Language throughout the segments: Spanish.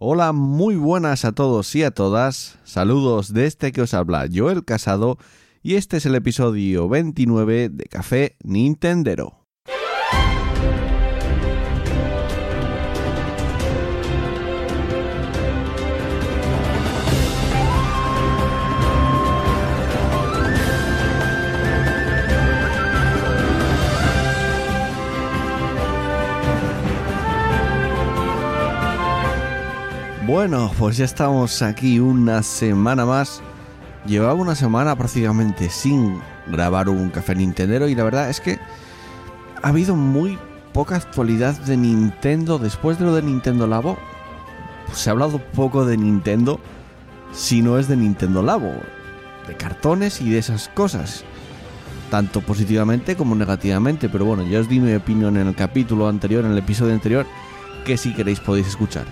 Hola, muy buenas a todos y a todas. Saludos de este que os habla Joel Casado y este es el episodio 29 de Café Nintendero. Bueno, pues ya estamos aquí una semana más. Llevaba una semana prácticamente sin grabar un café Nintendero y la verdad es que ha habido muy poca actualidad de Nintendo después de lo de Nintendo Labo. se ha hablado poco de Nintendo si no es de Nintendo Labo, de cartones y de esas cosas, tanto positivamente como negativamente. Pero bueno, ya os di mi opinión en el capítulo anterior, en el episodio anterior, que si queréis podéis escuchar.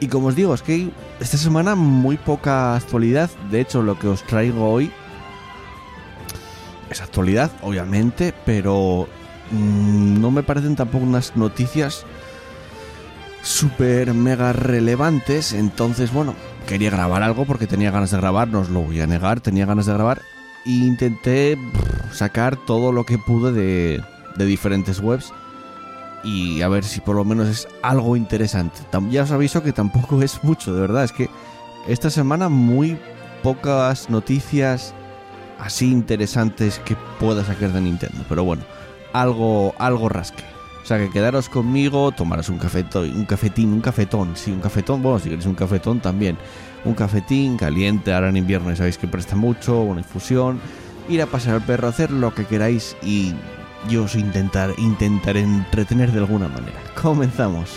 Y como os digo, es que esta semana muy poca actualidad. De hecho, lo que os traigo hoy es actualidad, obviamente, pero mm, no me parecen tampoco unas noticias súper mega relevantes. Entonces, bueno, quería grabar algo porque tenía ganas de grabar, no os lo voy a negar, tenía ganas de grabar. E intenté sacar todo lo que pude de, de diferentes webs y a ver si por lo menos es algo interesante. Ya os aviso que tampoco es mucho, de verdad. Es que esta semana muy pocas noticias así interesantes que pueda sacar de Nintendo. Pero bueno, algo, algo rasque. O sea que quedaros conmigo, tomaros un cafetón, un cafetín, un cafetón, sí, un cafetón, bueno, si queréis un cafetón también. Un cafetín caliente, ahora en invierno sabéis que presta mucho, una infusión, ir a pasar al perro, hacer lo que queráis y yo os intentar, intentaré entretener de alguna manera. Comenzamos.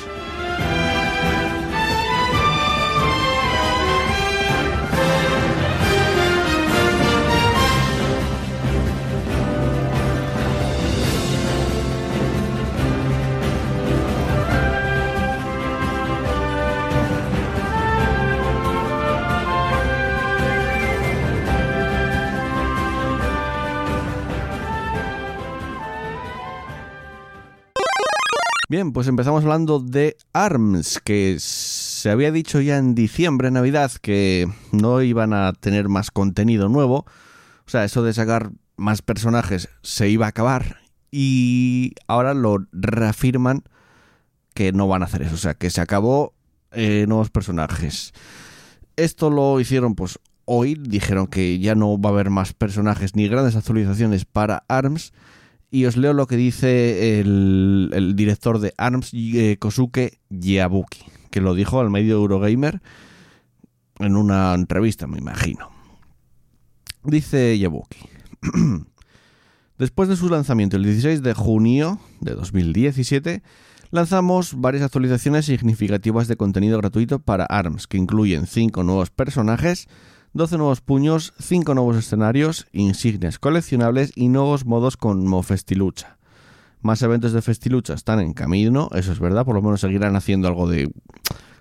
Bien, pues empezamos hablando de ARMS, que se había dicho ya en diciembre, Navidad, que no iban a tener más contenido nuevo. O sea, eso de sacar más personajes se iba a acabar y ahora lo reafirman que no van a hacer eso. O sea, que se acabó eh, nuevos personajes. Esto lo hicieron pues hoy, dijeron que ya no va a haber más personajes ni grandes actualizaciones para ARMS y os leo lo que dice el, director de ARMS, eh, Kosuke Yabuki, que lo dijo al medio Eurogamer en una entrevista, me imagino. Dice Yabuki. Después de su lanzamiento el 16 de junio de 2017, lanzamos varias actualizaciones significativas de contenido gratuito para ARMS, que incluyen 5 nuevos personajes, 12 nuevos puños, 5 nuevos escenarios, insignias coleccionables y nuevos modos como Festilucha. Más eventos de Festilucha están en camino, eso es verdad, por lo menos seguirán haciendo algo de...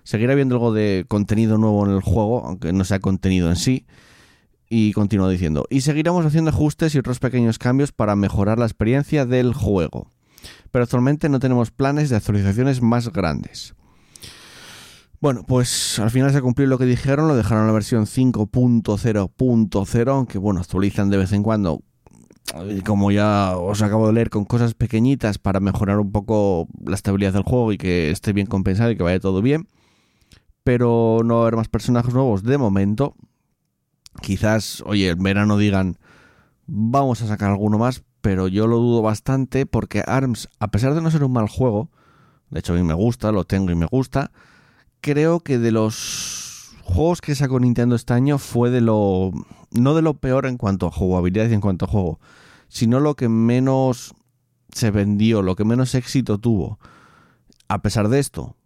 Seguirá habiendo algo de contenido nuevo en el juego, aunque no sea contenido en sí. Y continúa diciendo, y seguiremos haciendo ajustes y otros pequeños cambios para mejorar la experiencia del juego. Pero actualmente no tenemos planes de actualizaciones más grandes. Bueno, pues al final se cumplió lo que dijeron, lo dejaron en la versión 5.0.0, aunque bueno, actualizan de vez en cuando, como ya os acabo de leer, con cosas pequeñitas para mejorar un poco la estabilidad del juego y que esté bien compensado y que vaya todo bien. Pero no va a haber más personajes nuevos de momento. Quizás, oye, en verano digan, vamos a sacar alguno más, pero yo lo dudo bastante porque ARMS, a pesar de no ser un mal juego, de hecho a mí me gusta, lo tengo y me gusta, creo que de los juegos que sacó Nintendo este año fue de lo. No de lo peor en cuanto a jugabilidad y en cuanto a juego, sino lo que menos se vendió, lo que menos éxito tuvo. A pesar de esto,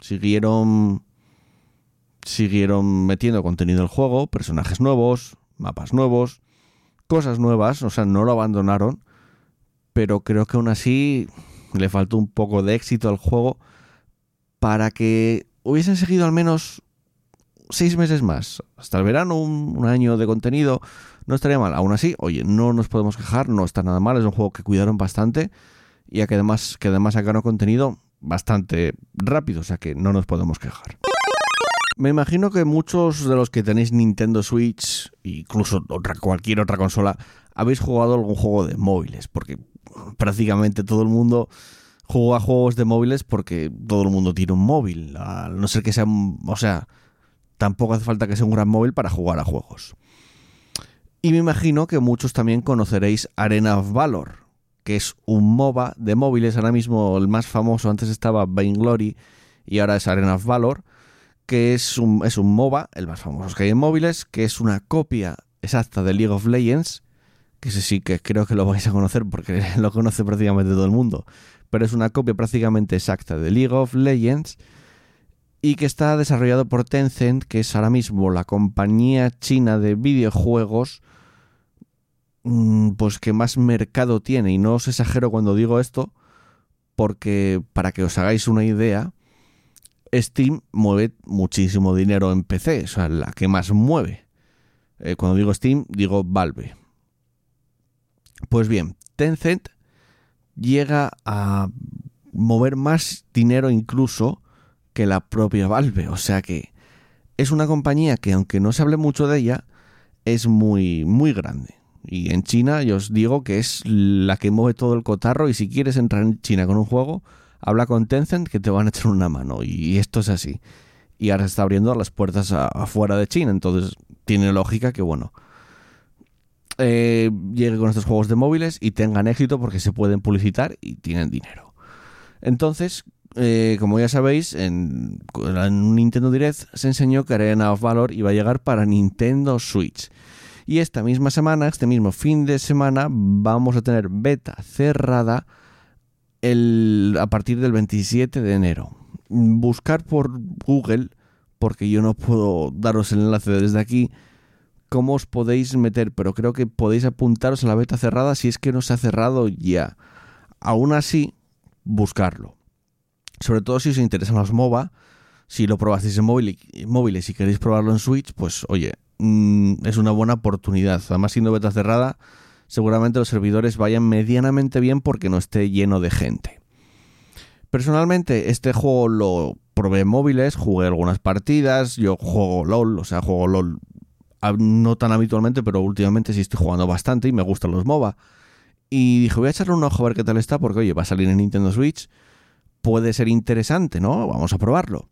siguieron. Siguieron metiendo contenido al juego, personajes nuevos, mapas nuevos, cosas nuevas, o sea, no lo abandonaron, pero creo que aún así le faltó un poco de éxito al juego para que hubiesen seguido al menos seis meses más, hasta el verano, un, año de contenido, no estaría mal. Aún así, oye, no nos podemos quejar, no está nada mal, es un juego que cuidaron bastante y que además, que además sacaron contenido bastante rápido, o sea que no nos podemos quejar. Me imagino que muchos de los que tenéis Nintendo Switch, incluso otra, cualquier otra consola, habéis jugado algún juego de móviles, porque prácticamente todo el mundo juega juegos de móviles porque todo el mundo tiene un móvil, a no ser que sea, o sea, tampoco hace falta que sea un gran móvil para jugar a juegos. Y me imagino que muchos también conoceréis Arena of Valor, que es un MOBA de móviles, ahora mismo el más famoso, antes estaba Vainglory y ahora es Arena of Valor, que es un, es un MOBA, el más famoso que hay en móviles, que es una copia exacta de League of Legends, que ese sí que creo que lo vais a conocer porque lo conoce prácticamente todo el mundo, pero es una copia prácticamente exacta de League of Legends y que está desarrollado por Tencent, que es ahora mismo la compañía china de videojuegos mm, pues que más mercado tiene y no os exagero cuando digo esto porque para que os hagáis una idea Steam mueve muchísimo dinero en PC, o sea, la que más mueve. Eh, cuando digo Steam, digo Valve. Pues bien, Tencent llega a mover más dinero incluso que la propia Valve. O sea que es una compañía que aunque no se hable mucho de ella, es muy, muy grande. Y en China yo os digo que es la que mueve todo el cotarro y si quieres entrar en China con un juego, habla con Tencent que te van a echar una mano. Y esto es así. Y ahora se está abriendo las puertas afuera de China. Entonces tiene lógica que, bueno, eh, llegue con estos juegos de móviles y tengan éxito porque se pueden publicitar y tienen dinero. Entonces, eh, como ya sabéis, en, un Nintendo Direct se enseñó que Arena of Valor iba a llegar para Nintendo Switch. Y esta misma semana, este mismo fin de semana, vamos a tener beta cerrada el, a partir del 27 de enero. Buscar por Google, porque yo no puedo daros el enlace desde aquí, cómo os podéis meter, pero creo que podéis apuntaros a la beta cerrada si es que no se ha cerrado ya. Aún así, buscarlo. Sobre todo si os interesan los MOBA, si lo probasteis en móviles y queréis probarlo en Switch, pues oye, mm, es una buena oportunidad. Además, siendo beta cerrada, seguramente los servidores vayan medianamente bien porque no esté lleno de gente. Personalmente, este juego lo probé en móviles, jugué algunas partidas, yo juego LOL, o sea, juego LOL no tan habitualmente, pero últimamente sí estoy jugando bastante y me gustan los MOBA. Y dije, voy a echarle un ojo a ver qué tal está, porque oye, va a salir en Nintendo Switch, puede ser interesante, ¿no? Vamos a probarlo.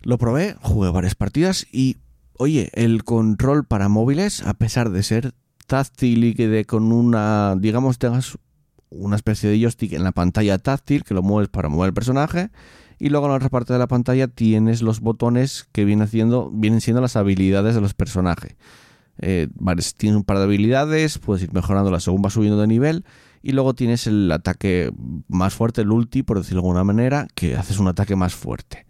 Lo probé, jugué varias partidas y, oye, el control para móviles, a pesar de ser táctil y que de con una, digamos, tengas una especie de joystick en la pantalla táctil que lo mueves para mover el personaje y luego en la otra parte de la pantalla tienes los botones que vienen, haciendo, vienen siendo las habilidades de los personajes. Eh, tienes un par de habilidades, puedes ir mejorándolas según vas subiendo de nivel y luego tienes el ataque más fuerte, el ulti, por decirlo de alguna manera, que haces un ataque más fuerte.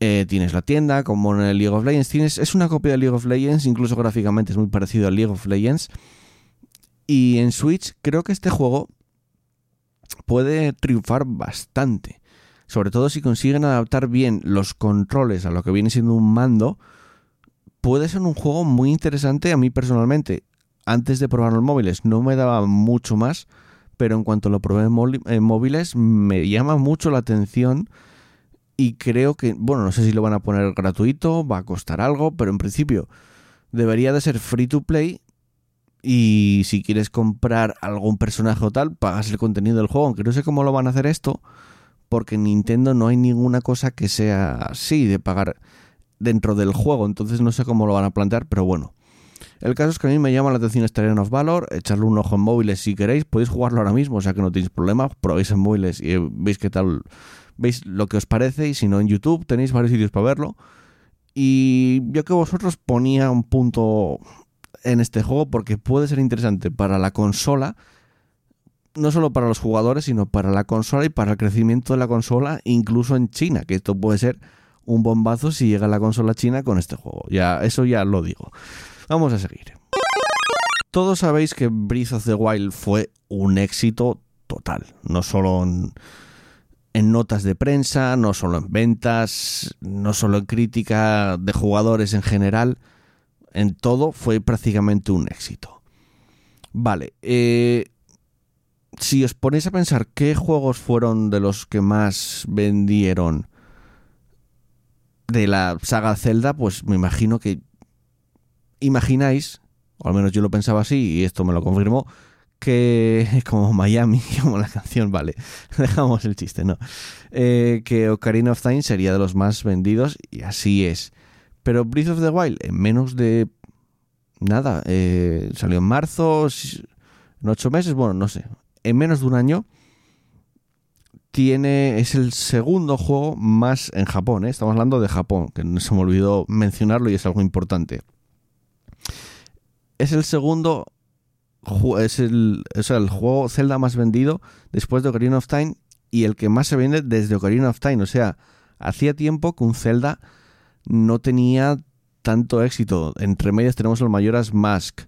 Eh, tienes la tienda, como en el League of Legends. Tienes, es una copia de League of Legends, incluso gráficamente es muy parecido al League of Legends. Y en Switch creo que este juego puede triunfar bastante. Sobre todo si consiguen adaptar bien los controles a lo que viene siendo un mando. Puede ser un juego muy interesante a mí personalmente. Antes de probar los móviles no me daba mucho más, pero en cuanto lo probé en móviles me llama mucho la atención y creo que, bueno, no sé si lo van a poner gratuito, va a costar algo, pero en principio debería de ser free to play y si quieres comprar algún personaje o tal, pagas el contenido del juego, aunque no sé cómo lo van a hacer esto, porque en Nintendo no hay ninguna cosa que sea así de pagar dentro del juego, entonces no sé cómo lo van a plantear, pero bueno. El caso es que a mí me llama la atención Arena of Valor, echarle un ojo en móviles si queréis, podéis jugarlo ahora mismo, o sea que no tenéis problema, probéis en móviles y veis qué tal veis lo que os parece y si no en YouTube tenéis varios sitios para verlo. Y yo que vosotros ponía un punto en este juego porque puede ser interesante para la consola, no solo para los jugadores, sino para la consola y para el crecimiento de la consola, incluso en China, que esto puede ser un bombazo si llega la consola china con este juego. Ya, eso ya lo digo. Vamos a seguir. Todos sabéis que Breath of the Wild fue un éxito total, no solo en en notas de prensa, no solo en ventas, no solo en crítica de jugadores en general, en todo fue prácticamente un éxito. Vale, eh, si os ponéis a pensar qué juegos fueron de los que más vendieron de la saga Zelda, pues me imagino que imagináis, o al menos yo lo pensaba así y esto me lo confirmó, que como Miami, como la canción, vale, dejamos el chiste, ¿no? Eh, que Ocarina of Time sería de los más vendidos y así es. Pero Breath of the Wild, en menos de nada, eh, salió en marzo, en ocho meses, bueno, no sé, en menos de un año, tiene, es el segundo juego más en Japón, ¿eh? estamos hablando de Japón, que no se me olvidó mencionarlo y es algo importante. Es el segundo, es el, es el juego Zelda más vendido después de Ocarina of Time y el que más se vende desde Ocarina of Time, o sea, hacía tiempo que un Zelda no tenía tanto éxito. Entre medias tenemos el Mayoras Mask,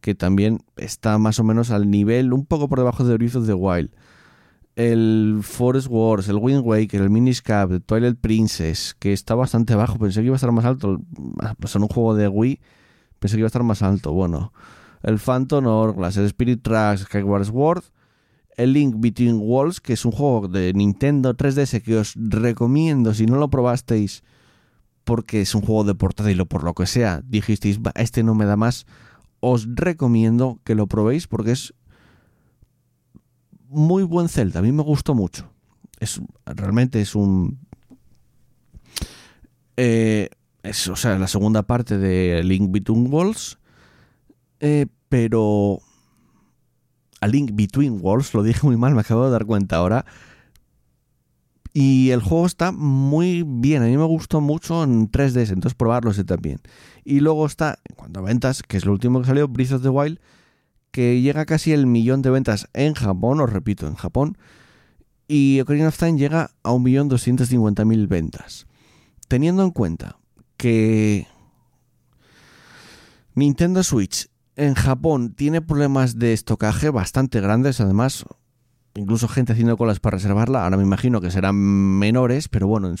que también está más o menos al nivel, un poco por debajo de Breath of the Wild. El Forest Wars, el Wind Waker, el Minish Cap, el Twilight Princess, que está bastante bajo. Pensé que iba a estar más alto. Pues un juego de Wii, pensé que iba a estar más alto. Bueno, el Phantom Hourglass, el Spirit Tracks, Skyward Sword, el Link Between Worlds, que es un juego de Nintendo 3DS que os recomiendo si no lo probasteis porque es un juego de portátil o por lo que sea, dijisteis, este no me da más, os recomiendo que lo probéis porque es muy buen Zelda. A mí me gustó mucho. Es, realmente es un... Eh, es, o sea, la segunda parte de Link Between Worlds. Eh, pero... A Link Between Worlds, lo dije muy mal, me acabo de dar cuenta ahora. Y el juego está muy bien, a mí me gustó mucho en 3DS, entonces probarlo ese también. Y luego está, en cuanto a ventas, que es lo último que salió, Breath of the Wild, que llega casi el millón de ventas en Japón, os repito, en Japón. Y Ocarina of Time llega a 1.250.000 ventas. Teniendo en cuenta que Nintendo Switch en Japón tiene problemas de estocaje bastante grandes, además incluso gente haciendo colas para reservarla. Ahora me imagino que serán menores, pero bueno,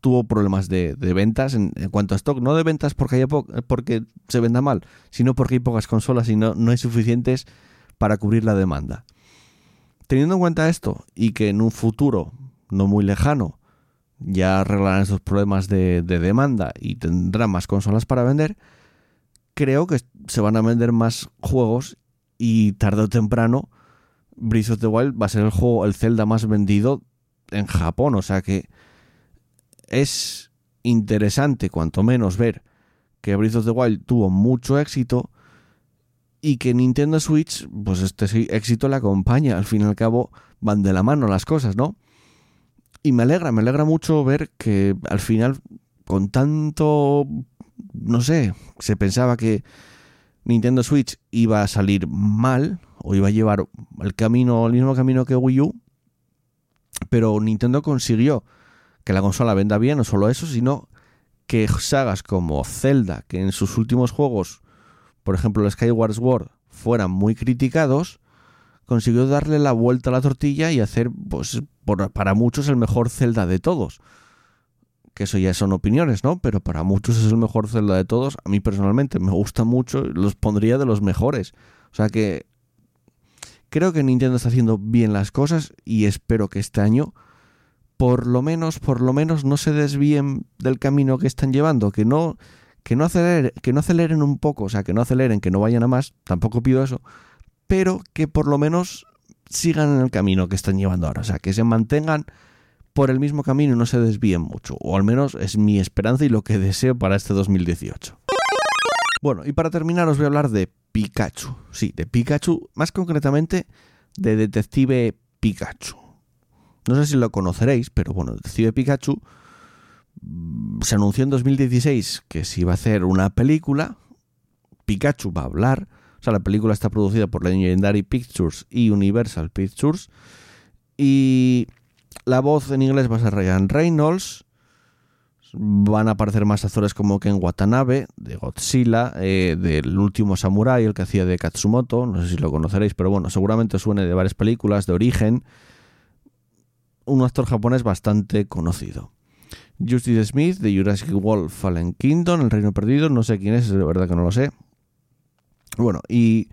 tuvo problemas de, ventas en, cuanto a stock. No de ventas porque, haya porque se venda mal, sino porque hay pocas consolas y no, no hay suficientes para cubrir la demanda. Teniendo en cuenta esto y que en un futuro no muy lejano ya arreglarán esos problemas de demanda y tendrán más consolas para vender, creo que se van a vender más juegos y tarde o temprano Breath of the Wild va a ser el juego, el Zelda más vendido en Japón. O sea que es interesante, cuanto menos, ver que Breath of the Wild tuvo mucho éxito y que Nintendo Switch, pues este éxito le acompaña. Al fin y al cabo, van de la mano las cosas, ¿no? Y me alegra, me alegra mucho ver que al final, con tanto, no sé, se pensaba que Nintendo Switch iba a salir mal, o iba a llevar el camino, el mismo camino que Wii U, pero Nintendo consiguió que la consola venda bien, no solo eso, sino que sagas como Zelda, que en sus últimos juegos, por ejemplo el Skyward Sword, fueran muy criticados, consiguió darle la vuelta a la tortilla y hacer, pues, para muchos el mejor Zelda de todos. Que eso ya son opiniones, ¿no? Pero para muchos es el mejor Zelda de todos. A mí personalmente me gusta mucho, los pondría de los mejores. O sea que Creo que Nintendo está haciendo bien las cosas y espero que este año por lo menos, por lo menos no se desvíen del camino que están llevando, que no que no aceleren, que no aceleren un poco, o sea, que no aceleren, que no vayan a más, tampoco pido eso, pero que por lo menos sigan en el camino que están llevando ahora, o sea, que se mantengan por el mismo camino y no se desvíen mucho, o al menos es mi esperanza y lo que deseo para este 2018. Bueno, y para terminar os voy a hablar de Pikachu. Sí, de Pikachu, más concretamente de Detective Pikachu. No sé si lo conoceréis, pero bueno, Detective Pikachu mm, se anunció en 2016 que si iba a hacer una película, Pikachu va a hablar. O sea, la película está producida por Legendary Pictures y Universal Pictures. Y la voz en inglés va a ser Ryan Reynolds. Van a aparecer más actores como Ken Watanabe, de Godzilla, eh, del último Samurai, el que hacía de Katsumoto, no sé si lo conoceréis, pero bueno, seguramente suene de varias películas de origen. Un actor japonés bastante conocido. Justice Smith, de Jurassic World Fallen Kingdom, El Reino Perdido, no sé quién es, de verdad que no lo sé. Bueno, y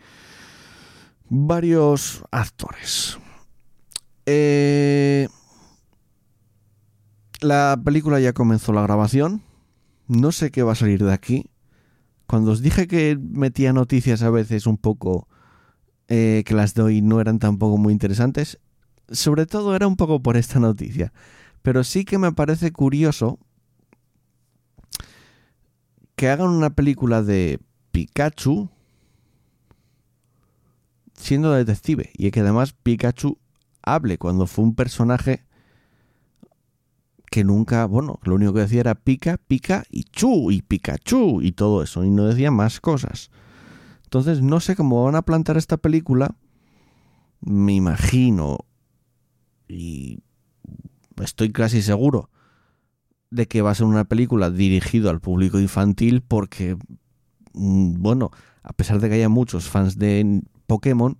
varios actores. Eh, La película ya comenzó la grabación. No sé qué va a salir de aquí. Cuando os dije que metía noticias a veces un poco eh, que las de hoy no eran tampoco muy interesantes, sobre todo era un poco por esta noticia. Pero sí que me parece curioso que hagan una película de Pikachu siendo detective y que además Pikachu hable cuando fue un personaje que nunca, bueno, lo único que decía era pica, pica y chu y Pikachu y todo eso y no decía más cosas. Entonces no sé cómo van a plantar esta película. Me imagino y estoy casi seguro de que va a ser una película dirigida al público infantil porque, mm, bueno, a pesar de que haya muchos fans de Pokémon,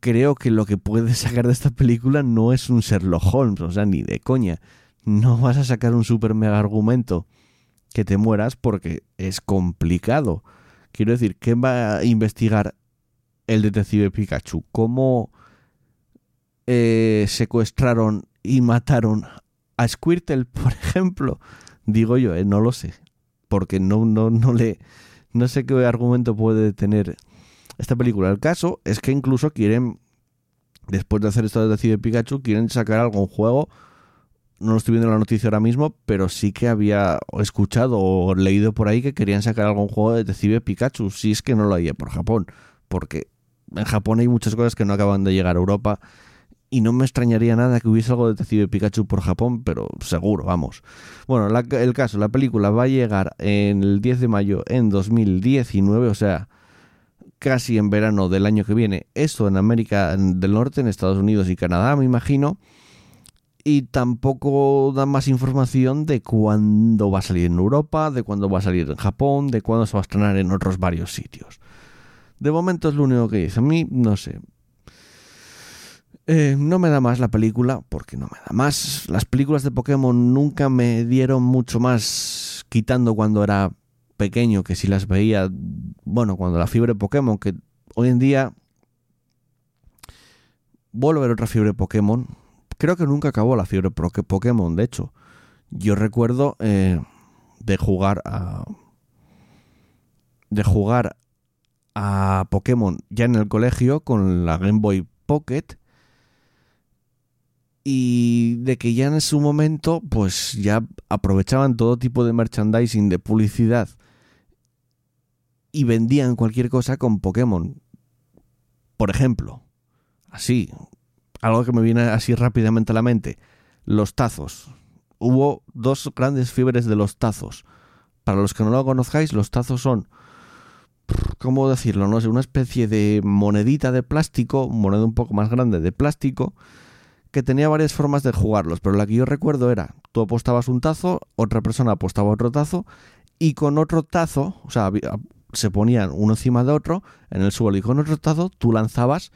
creo que lo que puedes sacar de esta película no es un Sherlock Holmes, o sea, ni de coña. No vas a sacar un super mega argumento que te mueras porque es complicado. Quiero decir, ¿qué va a investigar el detective Pikachu? ¿Cómo eh, secuestraron y mataron a Squirtle, por ejemplo? Digo yo, eh, no lo sé. Porque no, no, no le. No sé qué argumento puede tener esta película. El caso es que incluso quieren, después de hacer esto de Detective Pikachu, quieren sacar algún juego. No lo estoy viendo en la noticia ahora mismo, pero sí que había escuchado o leído por ahí que querían sacar algún juego de Detective Pikachu. Si es que no lo había por Japón. Porque en Japón hay muchas cosas que no acaban de llegar a Europa y no me extrañaría nada que hubiese algo de Detective Pikachu por Japón, pero seguro, vamos. Bueno, el caso, la película va a llegar en el 10 de mayo en 2019, o sea, casi en verano del año que viene. Esto en América del Norte, en Estados Unidos y Canadá, me imagino. Y tampoco da más información de cuándo va a salir en Europa, de cuándo va a salir en Japón, de cuándo se va a estrenar en otros varios sitios. De momento es lo único que dice. A mí, no sé, eh, no me da más la película, porque no me da más. Las películas de Pokémon nunca me dieron mucho más, quitando cuando era pequeño, que si las veía, bueno, cuando la fiebre Pokémon, que hoy en día vuelvo a ver otra fiebre Pokémon. Creo que nunca acabó la fiebre Pokémon, de hecho. Yo recuerdo eh, de jugar a... De jugar a Pokémon ya en el colegio con la Game Boy Pocket y de que ya en su momento pues ya aprovechaban todo tipo de merchandising de publicidad y vendían cualquier cosa con Pokémon. Por ejemplo, así, algo que me viene así rápidamente a la mente, los tazos. Hubo dos grandes fiebres de los tazos. Para los que no lo conozcáis, los tazos son, ¿cómo decirlo? No sé, una especie de monedita de plástico, moneda un poco más grande de plástico, que tenía varias formas de jugarlos, pero la que yo recuerdo era, tú apostabas un tazo, otra persona apostaba otro tazo, y con otro tazo, o sea, se ponían uno encima de otro en el suelo, y con otro tazo tú lanzabas,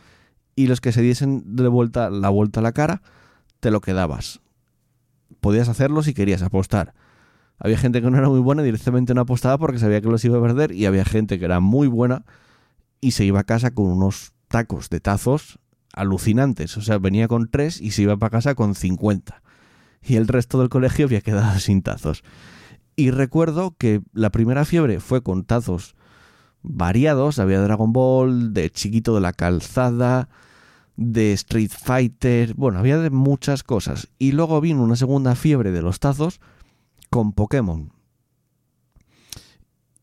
y los que se diesen de vuelta la vuelta a la cara, te lo quedabas. Podías hacerlo si querías apostar. Había gente que no era muy buena y directamente no apostaba porque sabía que los iba a perder, y había gente que era muy buena y se iba a casa con unos tacos de tazos alucinantes. O sea, venía con tres y se iba para casa con 50. Y el resto del colegio había quedado sin tazos. Y recuerdo que la primera fiebre fue con tazos variados. Había Dragon Ball, de Chiquito de la Calzada, de Street Fighter. Bueno, había de muchas cosas. Y luego vino una segunda fiebre de los tazos con Pokémon.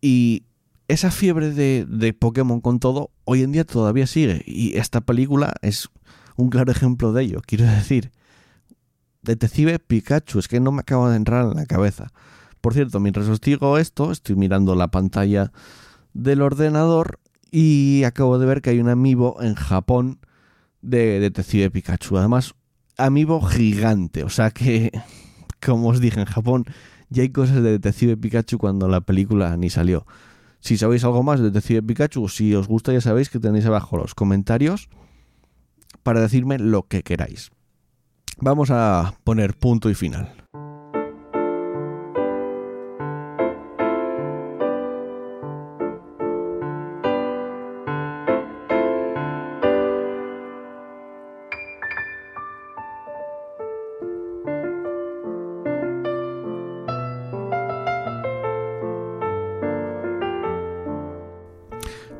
Y esa fiebre de, de, Pokémon con todo, hoy en día todavía sigue. Y esta película es un claro ejemplo de ello. Quiero decir, Detective Pikachu, es que no me acaba de entrar en la cabeza. Por cierto, mientras os digo esto, estoy mirando la pantalla del ordenador y acabo de ver que hay un amiibo en Japón de Detective Pikachu. Además, amiibo gigante. O sea que, como os dije, en Japón ya hay cosas de Detective Pikachu cuando la película ni salió. Si sabéis algo más de Detective Pikachu, si os gusta ya sabéis que tenéis abajo los comentarios para decirme lo que queráis. Vamos a poner punto y final.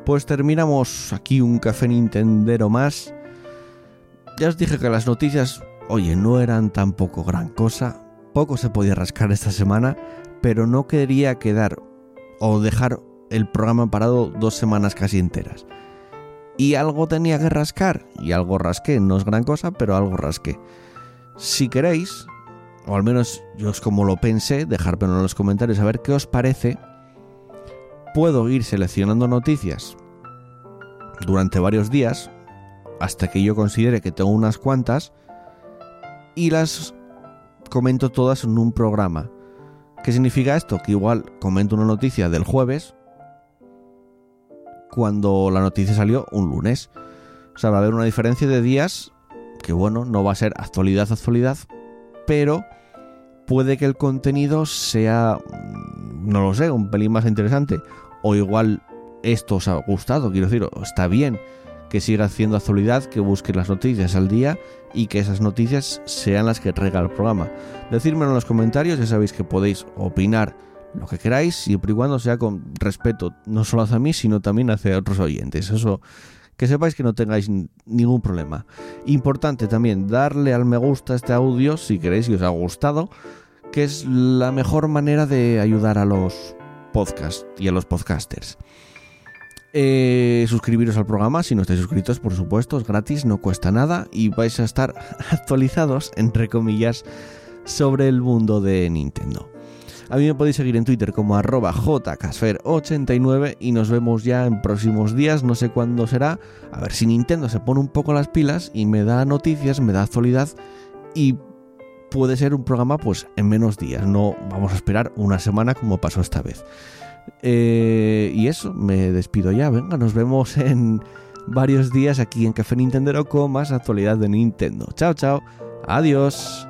Pues terminamos aquí un café Nintendero más. Ya os dije que las noticias, oye, no eran tampoco gran cosa. Poco se podía rascar esta semana, pero no quería quedar o dejar el programa parado dos semanas casi enteras. Y algo tenía que rascar, y algo rasqué, no es gran cosa, pero algo rasqué. Si queréis, o al menos yo es como lo pensé, dejármelo en los comentarios a ver qué os parece. Puedo ir seleccionando noticias durante varios días, hasta que yo considere que tengo unas cuantas, y las comento todas en un programa. ¿Qué significa esto? Que igual comento una noticia del jueves cuando la noticia salió un lunes. O sea, va a haber una diferencia de días que bueno, no va a ser actualidad, actualidad, pero puede que el contenido sea, mm, no lo sé, un pelín más interesante. O igual esto os ha gustado, quiero decir, está bien que siga haciendo actualidad, que busque las noticias al día y que esas noticias sean las que traiga el programa. Decírmelo en los comentarios, ya sabéis que podéis opinar lo que queráis, siempre y cuando sea con respeto, no solo hacia mí, sino también hacia otros oyentes. Eso, que sepáis que no tengáis ningún problema. Importante también, darle al me gusta a este audio si queréis y os ha gustado, que es la mejor manera de ayudar a los podcasts y a los podcasters. Eh, suscribiros al programa si no estáis suscritos, por supuesto, es gratis, no cuesta nada y vais a estar actualizados, entre comillas, sobre el mundo de Nintendo. A mí me podéis seguir en Twitter como arroba jcasfer89 y nos vemos ya en próximos días, no sé cuándo será, a ver si Nintendo se pone un poco las pilas y me da noticias, me da actualidad y puede ser un programa pues en menos días, no vamos a esperar una semana como pasó esta vez. Eh, y eso, me despido ya, venga, nos vemos en varios días aquí en Café Nintendo con más actualidad de Nintendo. Chao, chao, adiós.